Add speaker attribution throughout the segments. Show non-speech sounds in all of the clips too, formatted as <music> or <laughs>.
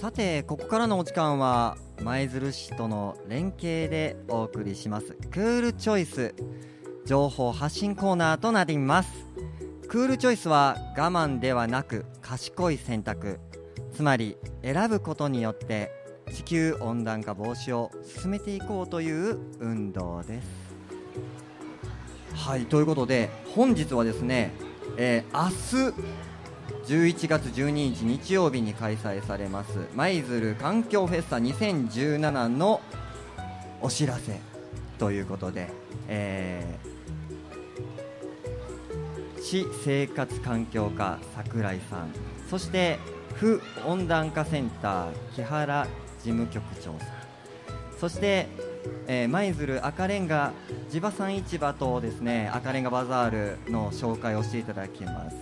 Speaker 1: さてここからのお時間は舞鶴市との連携でお送りします。クールチョイス情報発信コーナーとなります。クールチョイスは我慢ではなく賢い選択。つまり選ぶことによって地球温暖化防止を進めていこうという運動です。はいということで本日はですね、えー、明日11月12日日曜日に開催されます舞鶴環境フェスタ2017のお知らせということで、えー、市生活環境課櫻井さんそして府温暖化センター木原事務局長さんそして舞、えー、鶴赤レンガ地場産市場とですね赤レンガバザールの紹介をしていただきます。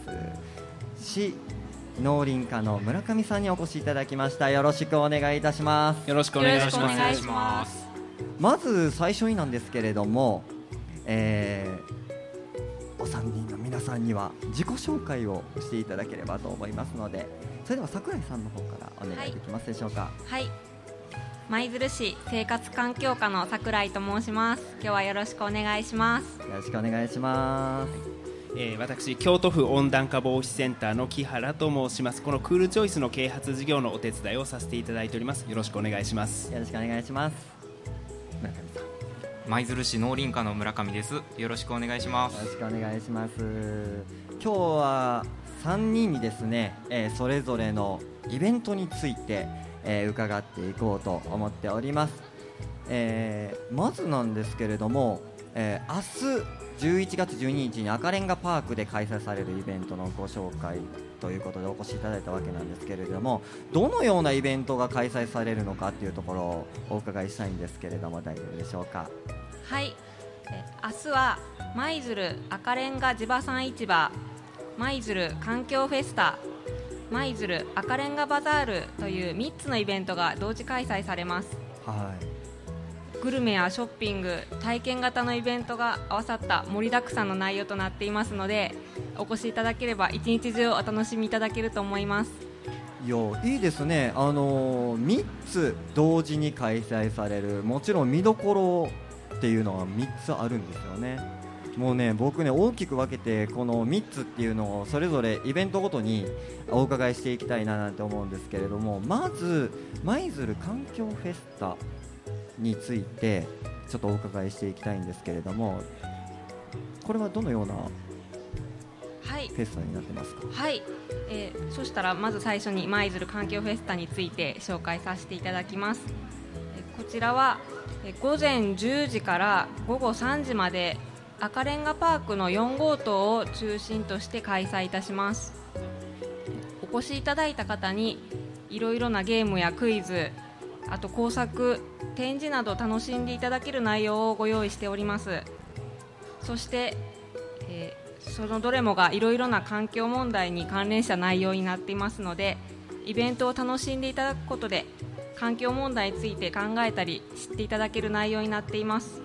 Speaker 1: 市農林課の村上さんにお越しいただきました。よろしくお願いいたします。
Speaker 2: よろしくお願いします。
Speaker 1: まず最初になんですけれども、えー、お三人の皆さんには自己紹介をしていただければと思いますのでそれでは櫻井さんの方からお願いできますでしょうか。
Speaker 3: はい。舞鶴市生活環境課の櫻井と申します。今日はよろしくお願いします。
Speaker 1: よろしくお願いします、
Speaker 2: えー、私京都府温暖化防止センターの木原と申します。このクールチョイスの啓発事業のお手伝いをさせていただいております。よろしくお願いします。
Speaker 1: よろしくお願いします。
Speaker 4: 舞鶴市農林課の村上です。よろしくお願いします。
Speaker 1: よろしくお願いします。今日は3人にですね、えー、それぞれのイベントについてえー、伺っていこうと思っております、えー、まずなんですけれども、えー、明日11月12日に赤レンガパークで開催されるイベントのご紹介ということでお越しいただいたわけなんですけれどもどのようなイベントが開催されるのかというところをお伺いしたいんですけれども大丈夫でしょうか？
Speaker 3: はい。明日は舞鶴赤レンガ地場産市場舞鶴環境フェスタ舞鶴赤レンガバザールという3つのイベントが同時開催されます、
Speaker 1: は
Speaker 3: い、グルメやショッピング体験型のイベントが合わさった盛りだくさんの内容となっていますのでお越しいただければ一日中お楽しみいただけると思います
Speaker 1: いやいいですね、あのー、3つ同時に開催されるもちろん見どころっていうのは3つあるんですよね。もうね僕ね大きく分けてこの3つっていうのをそれぞれイベントごとにお伺いしていきたいななんて思うんですけれどもまず舞鶴環境フェスタについてちょっとお伺いしていきたいんですけれどもこれはどのようなフェスタになってますか？
Speaker 3: はい、えー、そしたらまず最初に舞鶴環境フェスタについて紹介させていただきます、えー、こちらは、えー、午前10時から午後3時まで赤レンガパークの4号棟を中心として開催いたします。お越しいただいた方にいろいろなゲームやクイズあと工作展示など楽しんでいただける内容をご用意しております。そして、えー、そのどれもがいろいろな環境問題に関連した内容になっていますのでイベントを楽しんでいただくことで環境問題について考えたり知っていただける内容になっています。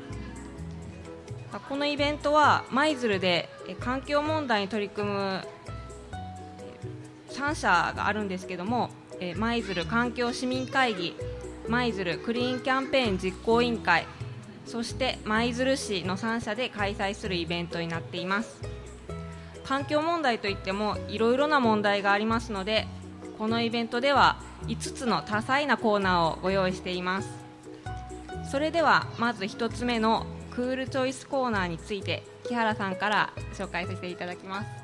Speaker 3: このイベントは舞鶴で環境問題に取り組む3社があるんですけども舞鶴環境市民会議舞鶴クリーンキャンペーン実行委員会そして舞鶴市の3社で開催するイベントになっています。環境問題といってもいろいろな問題がありますのでこのイベントでは5つの多彩なコーナーをご用意しています。それではまず1つ目のクールチョイスコーナーについて木原さんから紹介させていただきます。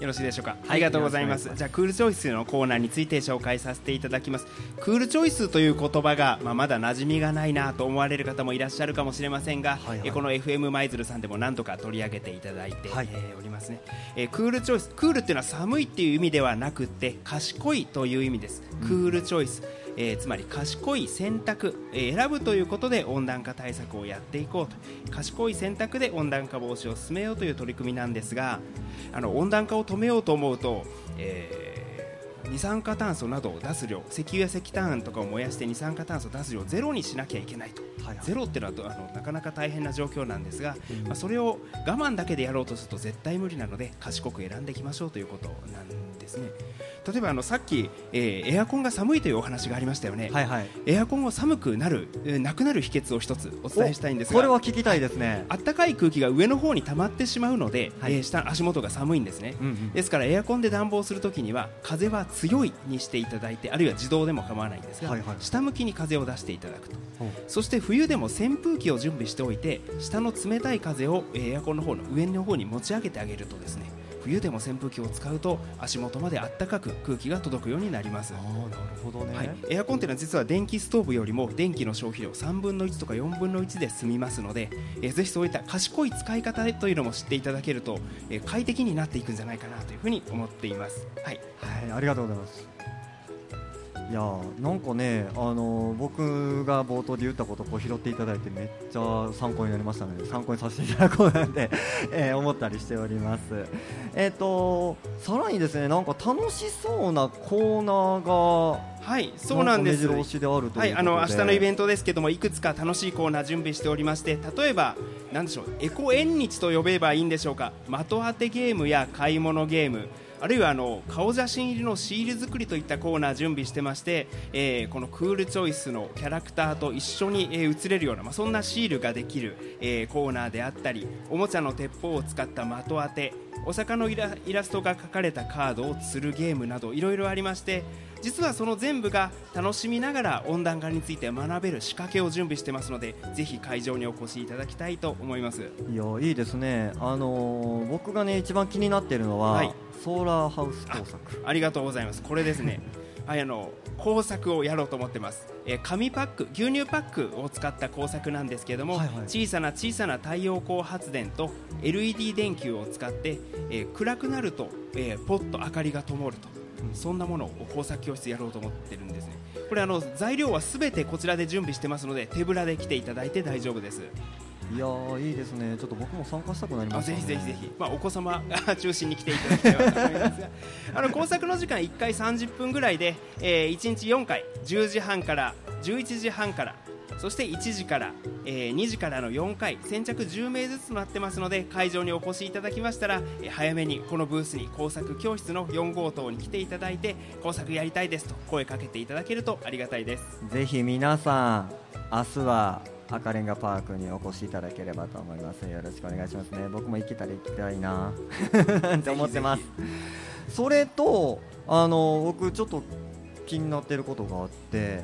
Speaker 2: よろしいでしょうか、はい、ありがとうございます。じゃあクールチョイスのコーナーについて紹介させていただきます。クールチョイスという言葉が、まあ、まだ馴染みがないなと思われる方もいらっしゃるかもしれませんが、はいはい、えこの FM 舞鶴さんでも何とか取り上げていただいて、はい、えー、おりますね、えー、クールチョイスクールっていうのは寒いっていう意味ではなくて賢いという意味です、クールチョイス、えー、つまり賢い選択、えー、選ぶということで温暖化対策をやっていこうと。賢い選択で温暖化防止を進めようという取り組みなんですがあの温暖化を止めようと思うと、えー、二酸化炭素などを出す量石油や石炭とかを燃やして二酸化炭素を出す量をゼロにしなきゃいけないと、はいはい、ゼロっていうのはあのなかなか大変な状況なんですが、うん、まあ、それを我慢だけでやろうとすると絶対無理なので賢く選んでいきましょうということなんですね。例えばあのさっき、えーエアコンが寒いというお話がありましたよね、
Speaker 1: はいはい。
Speaker 2: エアコンを寒くなる、えーなくなる秘訣を一つお伝えしたいんですが。
Speaker 1: これは聞きたいですね、
Speaker 2: あったかい空気が上の方に溜まってしまうので、
Speaker 1: はい。
Speaker 2: えー下足元が寒いんですね、
Speaker 1: うんうん。
Speaker 2: ですからエアコンで暖房するときには風は強いにしていただいてあるいは自動でも構わないんですが、
Speaker 1: はいはい。
Speaker 2: 下向きに風を出していただくと。そして冬でも扇風機を準備しておいて下の冷たい風をえーエアコンの方の上の方に持ち上げてあげるとですね冬でも扇風機を使うと足元まであったかく空気が届くようになります
Speaker 1: ああなるほどね、
Speaker 2: はい、エアコンというのは実は電気ストーブよりも電気の消費量3分の1とか4分の1で済みますので、えーぜひそういった賢い使い方というのも知っていただけると、えー快適になっていくんじゃないかなというふうに思っています。はい、
Speaker 1: はい、ありがとうございます。いやーなんかね、あのー僕が冒頭で言ったことをこう拾っていただいてめっちゃ参考になりましたので参考にさせていただこうなんて、<laughs> えー思ったりしております。えっ、とさらにですねなんか楽しそうなコーナーが
Speaker 2: はい、そうなんです。
Speaker 1: か目白押しであると
Speaker 2: はい、あの明日のイベ
Speaker 1: ン
Speaker 2: ントですけどもいくつか楽しいコーナー準備しておりまして例えばなんでしょうエコ縁日と呼べばいいんでしょうか的当てゲームや買い物ゲームあるいはあの顔写真入りのシール作りといったコーナー準備してまして、えーこのクールチョイスのキャラクターと一緒に、えー写れるような、まあ、そんなシールができる、えーコーナーであったりおもちゃの鉄砲を使った的当てお魚のイラストが描かれたカードを釣るゲームなどいろいろありまして実はその全部が楽しみながら温暖化について学べる仕掛けを準備してますのでぜひ会場にお越しいただきたいと思います。
Speaker 1: いやいいですね。あのー僕がね一番気になっているのは、
Speaker 2: はい。
Speaker 1: ソーラーハウス工作。
Speaker 2: ありがとうございます。これですね。<laughs> はいあの工作をやろうと思ってます、えー紙パック牛乳パックを使った工作なんですけれども、
Speaker 1: はいはい
Speaker 2: 小さな小さな太陽光発電と LED 電球を使って、えー暗くなると、えーポッと明かりが灯るとそんなものを工作教室やろうと思ってるんですね。これあの材料はすべてこちらで準備してますので手ぶらで来ていただいて大丈夫です。
Speaker 1: いやーいいですね。ちょっと僕も参加したくなりま
Speaker 2: あ
Speaker 1: した、ね。
Speaker 2: ぜひぜひぜひ、まあ、お子様が <laughs> 中心に来ていただければと思いますが。<laughs> あの工作の時間1回30分ぐらいで、えー1日4回。10時半から11時半からそして1時から、えー2時からの4回先着10名ずつとなってますので会場にお越しいただきましたら、えー早めにこのブースに工作教室の4号棟に来ていただいて工作やりたいですと声かけていただけるとありがたいです。
Speaker 1: ぜひ皆さん明日は赤レンガパークにお越しいただければと思います。よろしくお願いしますね。僕も行けたら行きたいな。<laughs> って思ってます。それとあの僕ちょっと気になってることがあって、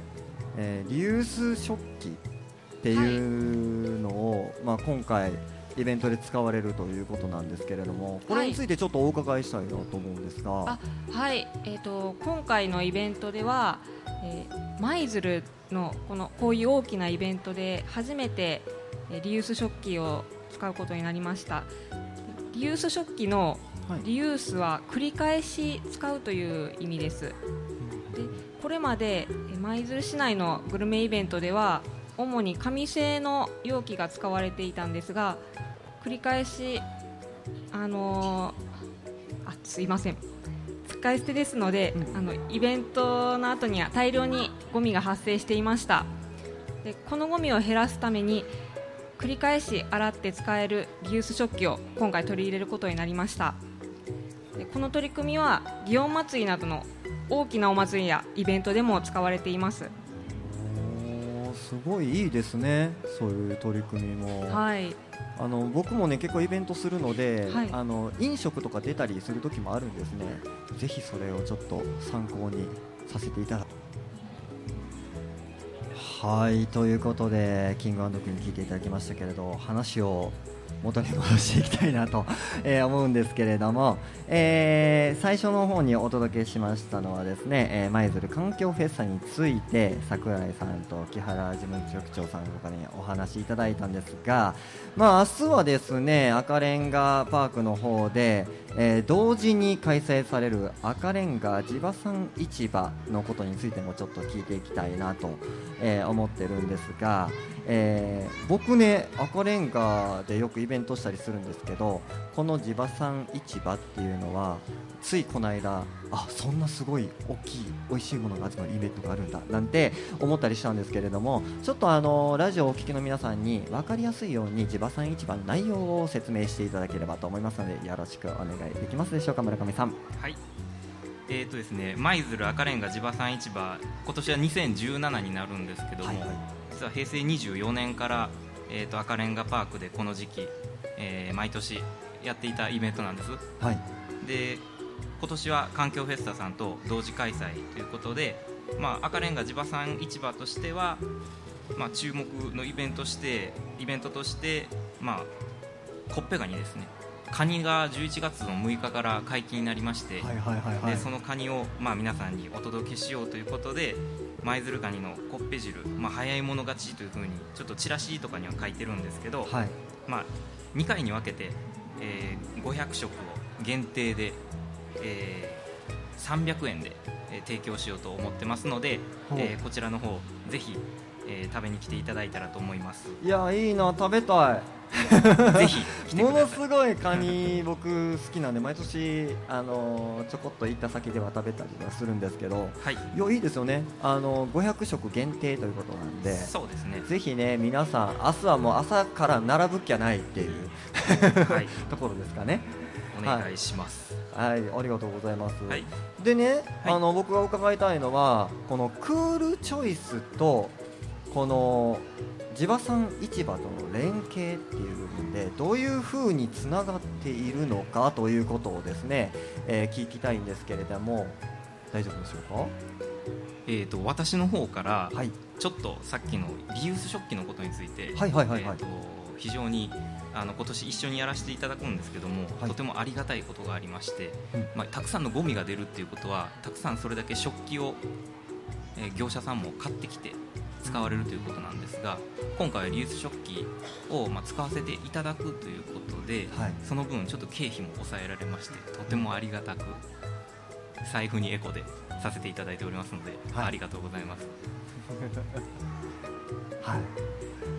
Speaker 1: えーリユース食器っていうのを、まあ、今回イベントで使われるということなんですけれどもこれについてちょっとお伺いしたいなと思うんですが、
Speaker 3: あはい、えー、と今回のイベントでは、えー舞鶴のこのこういう大きなイベントで初めて、えーリユース食器を使うことになりました。リユース食器の
Speaker 1: はい。
Speaker 3: リユースは繰り返し使うという意味です。でこれまでえー舞鶴市内のグルメイベントでは主に紙製の容器が使われていたんですが繰り返しあのーあすいません。使い捨てですので、
Speaker 1: うん。
Speaker 3: あのイベントの後には大量にゴミが発生していました。でこのゴミを減らすために繰り返し洗って使えるリユース食器を今回取り入れることになりました。でこの取り組みは祇園祭りなどの大きなお祭りやイベントでも使われています。
Speaker 1: すごいいいですねそういう取り組みも、
Speaker 3: はい。
Speaker 1: あの僕もね結構イベントするので、
Speaker 3: はい。
Speaker 1: あの飲食とか出たりする時もあるんですね。ぜひそれをちょっと参考にさせていただはいということでキングクイーン聞いていただきましたけれど話を元に戻していきたいなと、えー思うんですけれども、えー最初の方にお届けしましたのはですね、えー舞鶴環境フェスタについて桜井さんと木原事務局長さんとかにお話しいただいたんですが、まあ、明日はですね赤レンガパークの方で、えー同時に開催される赤レンガ地場産市場のことについてもちょっと聞いていきたいなと、えー思ってるんですが、えー僕ね赤レンガでよくイベントしたりするんですけどこの地場産市場っていうのはついこの間あそんなすごい大きい美味しいものが集まるイベントがあるんだなんて思ったりしたんですけれどもちょっとあのラジオをお聞きの皆さんに分かりやすいように地場産市場の内容を説明していただければと思いますのでよろしくお願いできますでしょうか村上さん。
Speaker 4: はい。えーとですね、舞鶴赤レンガ地場産市場今年は2017になるんですけども、
Speaker 1: はいはい
Speaker 4: 実は平成24年から、えー、と赤レンガパークでこの時期、えー毎年やっていたイベントなんです。
Speaker 1: はい。
Speaker 4: で今年は環境フェスタさんと同時開催ということで、まあ、赤レンガ地場産市場としては、まあ、注目のイベントしてイベントとして、まあ、コッペガニですね。カニが11月の6日から解禁になりまして、でそのカニを、まあ、皆さんにお届けしようということで舞鶴カニのコッペ汁、まあ、早い者勝ちというふうにちょっとチラシとかには書いてるんですけど、
Speaker 1: はい。
Speaker 4: まあ、2回に分けて、えー500食を限定で、えー300円で、えー提供しようと思ってますので、えーこちらの方ぜひ、えー食べに来ていただいたらと思います。
Speaker 1: いやいいな食べたい。
Speaker 4: ぜひ <laughs>
Speaker 1: ものすごいカニ僕好きなんで毎年あのちょこっと行った先では食べたりはするんですけど
Speaker 4: はい。
Speaker 1: いやいいですよね。あの500食限定ということなんで
Speaker 4: そうですね。
Speaker 1: ぜひね皆さん明日はもう朝から並ぶっきゃないっていう
Speaker 4: はい。<laughs>
Speaker 1: ところですかね。
Speaker 4: お願いします。
Speaker 1: はいありがとうございます、
Speaker 4: はい。
Speaker 1: でね、
Speaker 4: はい。
Speaker 1: あの僕が伺いたいのはこのクールチョイスとこの地場産市場との連携っていう部分でどういうふうにつながっているのかということをですね、えー聞きたいんですけれども大丈夫でしょ
Speaker 4: えー、と私の方から
Speaker 1: うか、はい、
Speaker 4: ちょっとさっきのリユース食器のことについて、
Speaker 1: はいはいはいはい。
Speaker 4: えーと非常にあの今年一緒にやらせていただくんですけども、
Speaker 1: はい。
Speaker 4: とてもありがたいことがありまして、
Speaker 1: うん。
Speaker 4: まあ、たくさんのゴミが出るっていうことはたくさんそれだけ食器を、えー業者さんも買ってきて使われるということなんですが今回はリユース食器を、まあ、使わせていただくということで、
Speaker 1: はい。
Speaker 4: その分ちょっと経費も抑えられましてとてもありがたく財布にエコでさせていただいておりますので、
Speaker 1: はい。
Speaker 4: ありがとうございます。<laughs>
Speaker 1: はい、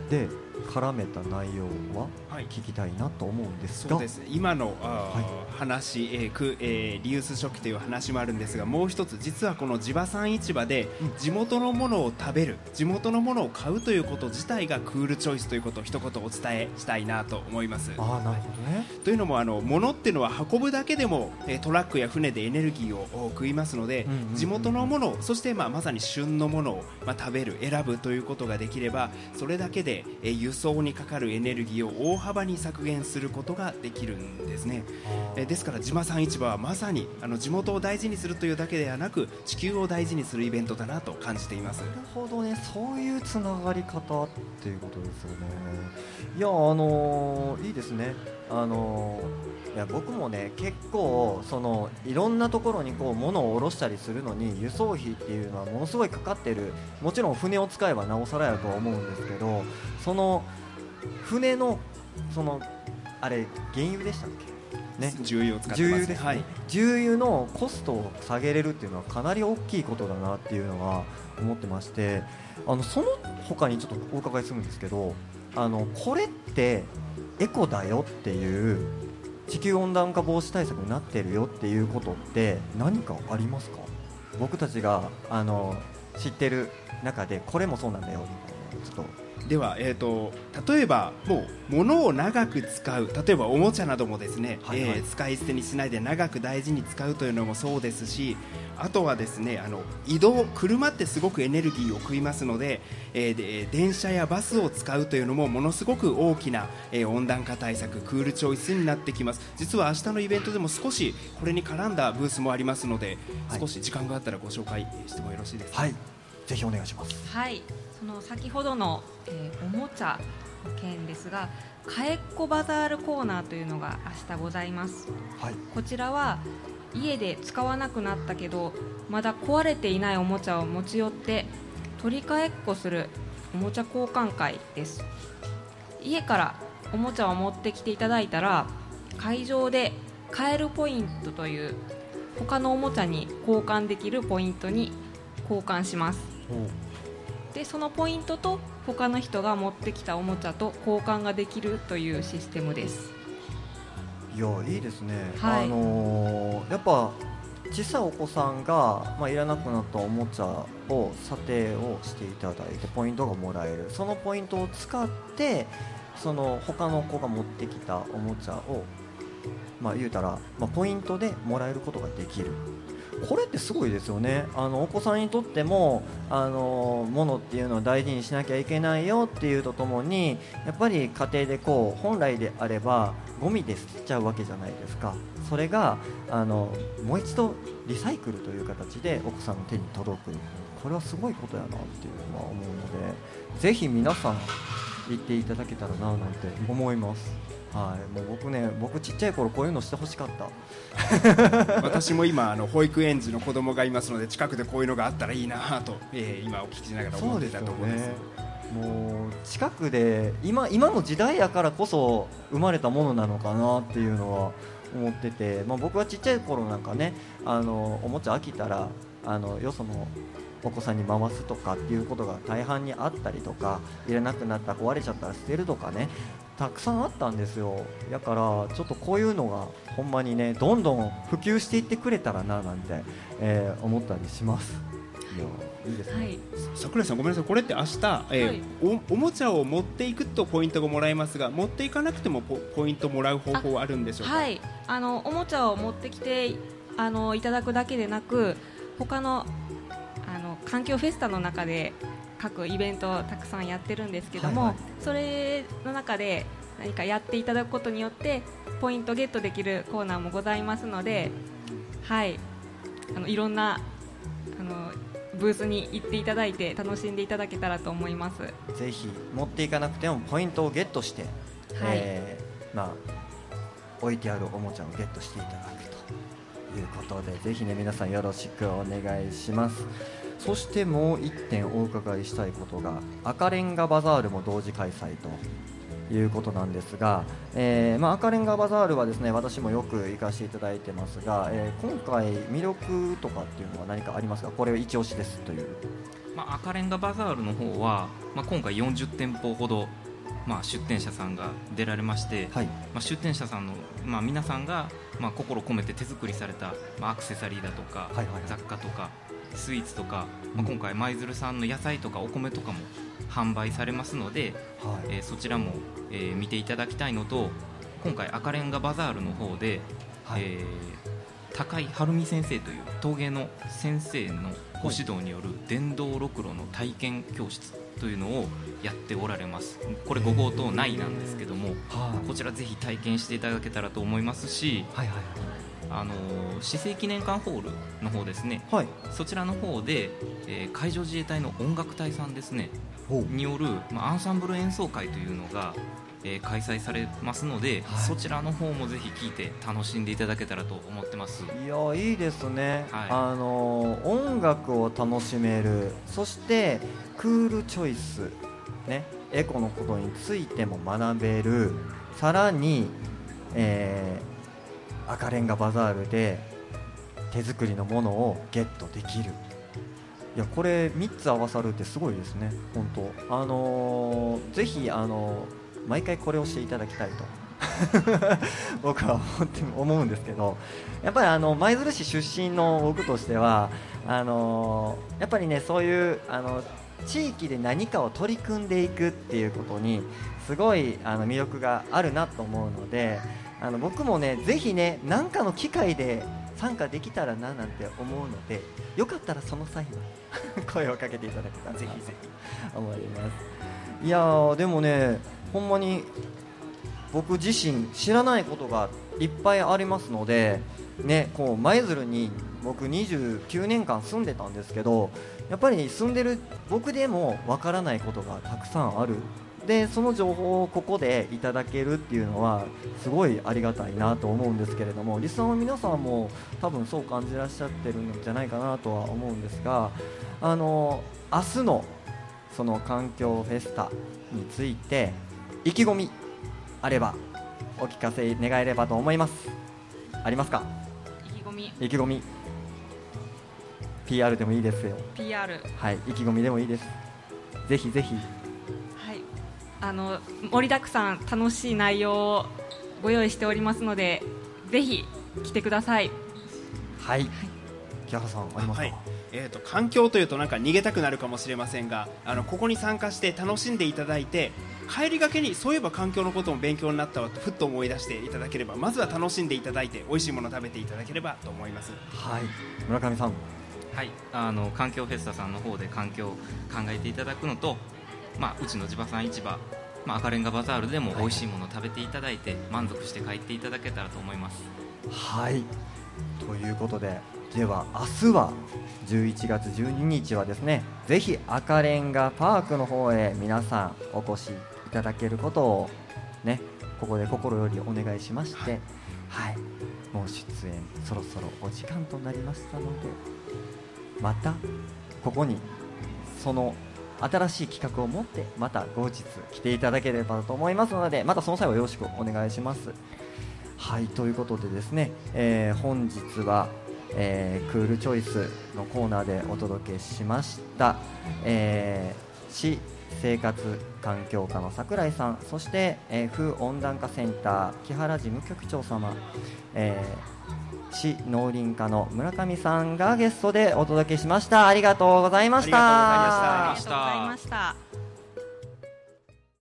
Speaker 1: で絡めた内容は？
Speaker 2: はい
Speaker 1: 聞きたいなと思うんですが、
Speaker 2: そうです。今の
Speaker 1: は
Speaker 2: 話、えーくえーリユース食器という話もあるんですがもう一つ実はこの地場産市場で
Speaker 1: うん。
Speaker 2: 地元のものを食べる地元のものを買うということ自体がクールチョイスということを一言お伝えしたいなと思います。
Speaker 1: ああなるほどね。
Speaker 2: というのもあの物っていうのは運ぶだけでも、えートラックや船でエネルギーをお食いますので、地元のものをそして、まあ、まさに旬のものを、まあ、食べる選ぶということができればそれだけで、えー輸送にかかるエネルギーを大幅に削減することができるんですね。えーですから地場産市場はまさにあの地元を大事にするというだけではなく地球を大事にするイベントだなと感じています。
Speaker 1: なるほどね。そういうつながり方っていうことですよね。いやあのーいいですね。あのーいや僕もね結構そのいろんなところにこう物を下ろしたりするのに輸送費っていうのはものすごいかかってる。もちろん船を使えばなおさらやとは思うんですけどその船のそのあれ原油でしたっけ？ね。
Speaker 2: 重油を使ってます
Speaker 1: 重油ですね、
Speaker 2: はい。
Speaker 1: 重油のコストを下げれるっていうのはかなり大きいことだなっていうのは思ってましてあのその他にちょっとお伺いするんですけどあのこれってエコだよっていう地球温暖化防止対策になってるよっていうことって何かありますか？僕たちがあの知ってる中でこれもそうなんだよみたいなちょっと
Speaker 2: では、えー、と例えばもう物を長く使う。例えばおもちゃなどもですね、
Speaker 1: はいはい。
Speaker 2: えー使い捨てにしないで長く大事に使うというのもそうですしあとはですねあの移動車ってすごくエネルギーを食いますので,、えーで電車やバスを使うというのもものすごく大きな、えー温暖化対策クールチョイスになってきます。実は明日のイベントでも少しこれに絡んだブースもありますので、
Speaker 1: はい。
Speaker 2: 少し時間があったらご紹介してもよろしいですか、
Speaker 1: はいぜひお願いします。
Speaker 3: はい、その先ほどの、えーおもちゃの件ですが、かえっこバザールコーナーというのが明日ございます。
Speaker 1: はい。
Speaker 3: こちらは家で使わなくなったけどまだ壊れていないおもちゃを持ち寄って取り替えっこするおもちゃ交換会です。家からおもちゃを持ってきていただいたら会場で買えるポイントという他のおもちゃに交換できるポイントに交換しますでそのポイントと他の人が持ってきたおもちゃと交換ができるというシステムです。
Speaker 1: いやいいですね、
Speaker 3: はい。
Speaker 1: あのーやっぱ小さいお子さんが、まあ、いらなくなったおもちゃを査定をしていただいてポイントがもらえる。そのポイントを使ってその他の子が持ってきたおもちゃを、まあ、言うたら、まあ、ポイントでもらえることができるこれってすごいですよね。あのお子さんにとってもあのものっていうのを大事にしなきゃいけないよっていうとともにやっぱり家庭でこう本来であればゴミで捨てちゃうわけじゃないですか。それがあのもう一度リサイクルという形でお子さんの手に届く。これはすごいことやなっていうのは思うのでぜひ皆さん行っていただけたらななんて思います。はい。もう僕ね僕ちっちゃい頃こういうのしてほしかった。<laughs>
Speaker 2: 私も今あの保育園児の子供がいますので近くでこういうのがあったらいいなと、えー、今お聞きしながら思ってたところです、ね、
Speaker 1: もう近くで今今の時代やからこそ生まれたものなのかなっていうのは思ってて、まあ、僕はちっちゃい頃なんかねあのおもちゃ飽きたらあのよそのお子さんに回すとかっていうことが大半にあったりとかいらなくなった壊れちゃったら捨てるとかねたくさんあったんですよ。だからちょっとこういうのがほんまにねどんどん普及していってくれたらななんて、えー、思ったりします。い。やいいですね、はい、
Speaker 2: 桜井さんごめんなさい。これって明日、えー、はい、おおもちゃを持っていくとポイントがもらえますが持っていかなくてもポポイントもらう方法はあるんでしょうか？
Speaker 3: はい。あのおもちゃを持ってきてあのいただくだけでなく他のあの環境フェスタの中で各イベントをたくさんやってるんですけども、はいはい、それの中で何かやっていただくことによってポイントゲットできるコーナーもございますので、はい、あのいろんなあのブースに行っていただいて楽しんでいただけたらと思います。
Speaker 1: ぜひ持っていかなくてもポイントをゲットして、はい。えー、まあ、置いてあるおもちゃをゲットしていただくということでぜひね皆さんよろしくお願いします。そしてもう1点お伺いしたいことが赤レンガバザールも同時開催ということなんですが、えー、まあ、赤レンガバザールはですね私もよく行かせていただいてますが、えー、今回、魅力とかっていうのは何かありますか？これ一押しですという、
Speaker 4: まあ、赤レンガバザールの方は、まあ、今回40店舗ほど、まあ、出店者さんが出られまして、はい、まあ、出店者さんの、まあ、皆さんが、まあ、心込めて手作りされた、まあ、アクセサリーだとか、はいはい、雑貨とかスイーツとか、まあ、今回舞鶴産の野菜とかお米とかも販売されますので、はい、えー、そちらも、えー、見ていただきたいのと今回赤レンガバザールの方で、はい、えー、高井晴美先生という陶芸の先生のご指導による電動ろくろの体験教室というのをやっておられます。これ5号棟内なんですけども、こちらぜひ体験していただけたらと思いますし、はいはいあの市政記念館ホールの方ですね、はい、そちらの方で、えー、海上自衛隊の音楽隊さんですね。による、まあ、アンサンブル演奏会というのが、えー、開催されますので、はい、そちらの方もぜひ聴いて楽しんでいただけたらと思ってます。
Speaker 1: いやいいですね、はい、あの音楽を楽しめるそしてクールチョイス、ね、エコのことについても学べる。さらに、えー赤レンガバザールで手作りのものをゲットできる。いやこれ3つ合わさるってすごいですね。本当。あのー、ぜひあのー、毎回これをしていただきたいと。<laughs> 僕は思って思うんですけど。やっぱりあの舞鶴市出身の僕としてはあのー、やっぱりねそういうあの地域で何かを取り組んでいくっていうことにすごいあの魅力があるなと思うのであの僕もねぜひね何かの機会で参加できたらななんて思うのでよかったらその際は <laughs> 声をかけていただけたらぜひぜひ。思います。いやでもねほんまに僕自身知らないことがいっぱいありますのでねこう舞鶴に僕29年間住んでたんですけどやっぱり住んでる僕でもわからないことがたくさんある。でその情報をここでいただけるっていうのはすごいありがたいなと思うんですけれどもリスナーの皆さんも多分そう感じらっしゃってるんじゃないかなとは思うんですがあの明日のその環境フェスタについて意気込みあればお聞かせ願えればと思います。ありますか？
Speaker 3: 意気込み。
Speaker 1: 意気込み PR でもいいですよ。
Speaker 3: PR
Speaker 1: はい意気込みでもいいです。ぜひぜひ。
Speaker 3: あの盛りだくさん楽しい内容をご用意しておりますのでぜひ来てください。
Speaker 1: はい、木原さんありますか、はい。
Speaker 2: えーと、環境というとなんか逃げたくなるかもしれませんがあのここに参加して楽しんでいただいて帰りがけにそういえば環境のことも勉強になったわとふっと思い出していただければまずは楽しんでいただいて美味しいものを食べていただければと思います。
Speaker 1: はい。村上さん
Speaker 4: はいあの環境フェスタさんの方で環境を考えていただくのと、まあ、うちの地場産市場、まあ、赤レンガバザールでも美味しいものを食べていただいて満足して帰っていただけたらと思います。
Speaker 1: はい。ということででは明日は11月12日はですねぜひ赤レンガパークの方へ皆さんお越しいただけることをねここで心よりお願いしましてはい、もう出演そろそろお時間となりましたのでまたここにその新しい企画を持ってまた後日来ていただければと思いますのでまたその際はよろしくお願いします。はいということでですね、えー本日は、えークールチョイスのコーナーでお届けしました、えー市生活環境課の桜井さんそして、えー風温暖化センター木原事務局長様、えー市農林課の村上さんがゲストでお届けしました。ありがとうございました。
Speaker 2: ありがとうございました。
Speaker 3: ありがとうございました。